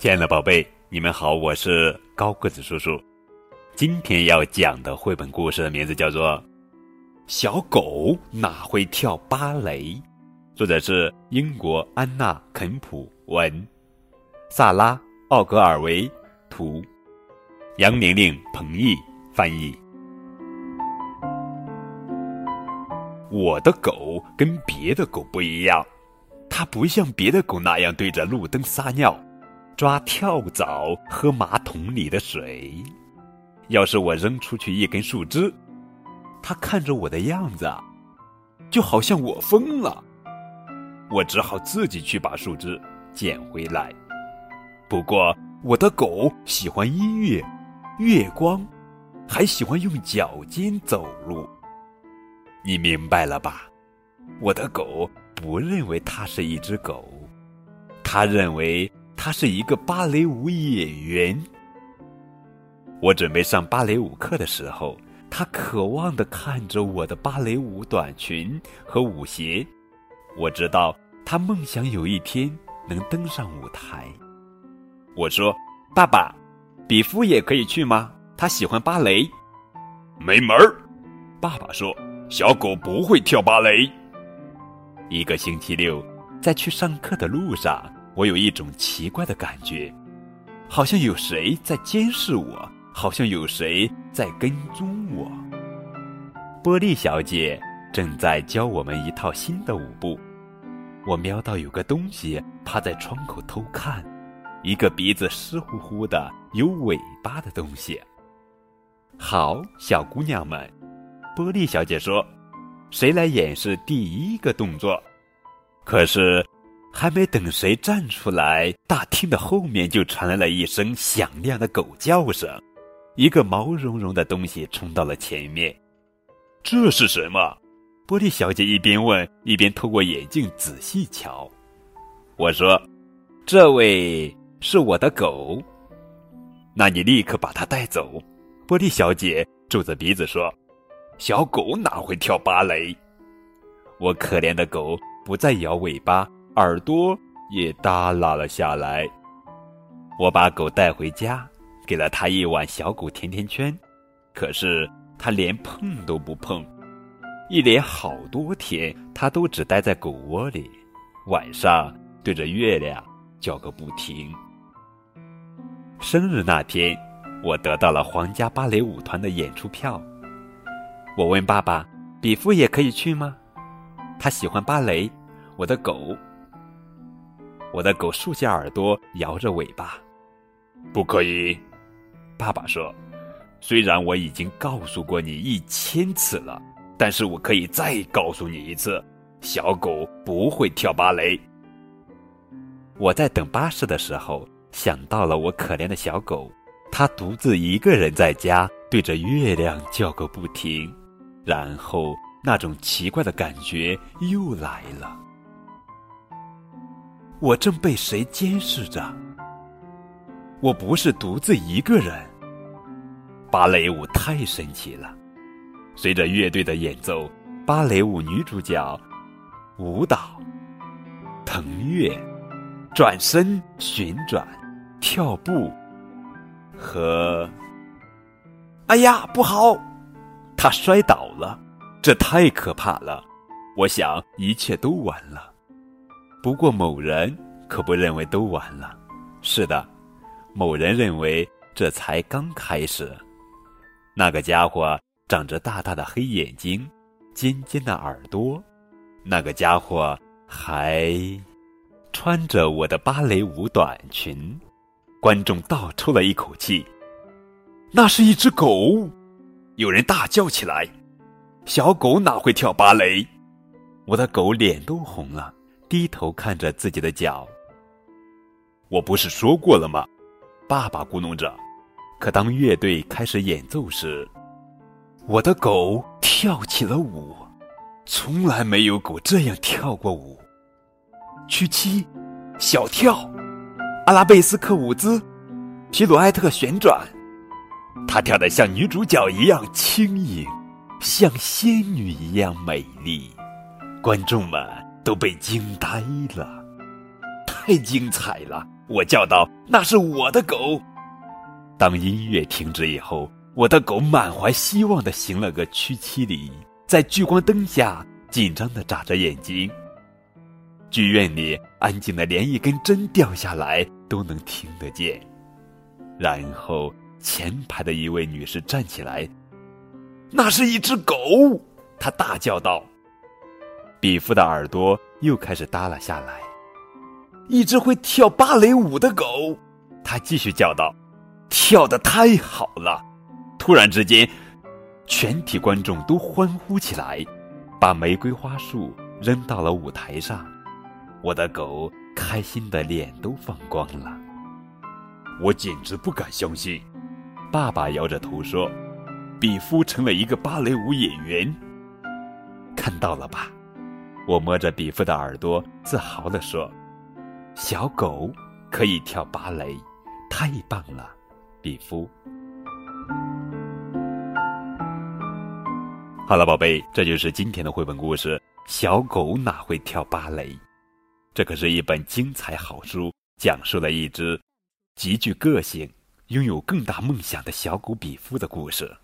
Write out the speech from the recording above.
亲爱的宝贝，你们好，我是高个子叔叔。今天要讲的绘本故事的名字叫做《小狗哪会跳芭蕾》，作者是英国安娜·肯普文，萨拉·奥格尔维图，杨玲玲、彭毅翻译。我的狗跟别的狗不一样，它不像别的狗那样对着路灯撒尿。抓跳蚤，喝马桶里的水。要是我扔出去一根树枝，它看着我的样子，就好像我疯了。我只好自己去把树枝捡回来。不过，我的狗喜欢音乐、月光，还喜欢用脚尖走路。你明白了吧？我的狗不认为它是一只狗，它认为。他是一个芭蕾舞演员。我准备上芭蕾舞课的时候，他渴望的看着我的芭蕾舞短裙和舞鞋。我知道他梦想有一天能登上舞台。我说：“爸爸，比夫也可以去吗？他喜欢芭蕾。”没门儿！爸爸说：“小狗不会跳芭蕾。”一个星期六，在去上课的路上。我有一种奇怪的感觉，好像有谁在监视我，好像有谁在跟踪我。波莉小姐正在教我们一套新的舞步，我瞄到有个东西趴在窗口偷看，一个鼻子湿乎乎的、有尾巴的东西。好，小姑娘们，波莉小姐说：“谁来演示第一个动作？”可是。还没等谁站出来，大厅的后面就传来了一声响亮的狗叫声。一个毛茸茸的东西冲到了前面。这是什么？玻璃小姐一边问，一边透过眼镜仔细瞧。我说：“这位是我的狗。”那你立刻把它带走。玻璃小姐皱着鼻子说：“小狗哪会跳芭蕾？”我可怜的狗不再摇尾巴。耳朵也耷拉了下来。我把狗带回家，给了它一碗小狗甜甜圈，可是它连碰都不碰。一连好多天，它都只待在狗窝里，晚上对着月亮叫个不停。生日那天，我得到了皇家芭蕾舞团的演出票。我问爸爸：“比夫也可以去吗？”他喜欢芭蕾。我的狗。我的狗竖下耳朵，摇着尾巴。不可以，爸爸说。虽然我已经告诉过你一千次了，但是我可以再告诉你一次：小狗不会跳芭蕾。我在等巴士的时候，想到了我可怜的小狗，它独自一个人在家，对着月亮叫个不停，然后那种奇怪的感觉又来了。我正被谁监视着？我不是独自一个人。芭蕾舞太神奇了，随着乐队的演奏，芭蕾舞女主角舞蹈、腾跃、转身、旋转、跳步和……哎呀，不好！她摔倒了，这太可怕了。我想一切都完了。不过，某人可不认为都完了。是的，某人认为这才刚开始。那个家伙长着大大的黑眼睛，尖尖的耳朵。那个家伙还穿着我的芭蕾舞短裙。观众倒抽了一口气。那是一只狗！有人大叫起来：“小狗哪会跳芭蕾？”我的狗脸都红了。低头看着自己的脚。我不是说过了吗？爸爸咕哝着。可当乐队开始演奏时，我的狗跳起了舞。从来没有狗这样跳过舞。屈膝，小跳，阿拉贝斯克舞姿，皮鲁埃特旋转。它跳得像女主角一样轻盈，像仙女一样美丽。观众们。都被惊呆了，太精彩了！我叫道：“那是我的狗。”当音乐停止以后，我的狗满怀希望的行了个屈膝礼，在聚光灯下紧张的眨着眼睛。剧院里安静的连一根针掉下来都能听得见。然后前排的一位女士站起来：“那是一只狗！”她大叫道。比夫的耳朵又开始耷拉下来。一只会跳芭蕾舞的狗，他继续叫道：“跳得太好了！”突然之间，全体观众都欢呼起来，把玫瑰花束扔到了舞台上。我的狗开心的脸都放光了。我简直不敢相信，爸爸摇着头说：“比夫成了一个芭蕾舞演员。”看到了吧？我摸着比夫的耳朵，自豪地说：“小狗可以跳芭蕾，太棒了，比夫。”好了，宝贝，这就是今天的绘本故事《小狗哪会跳芭蕾》。这可是一本精彩好书，讲述了一只极具个性、拥有更大梦想的小狗比夫的故事。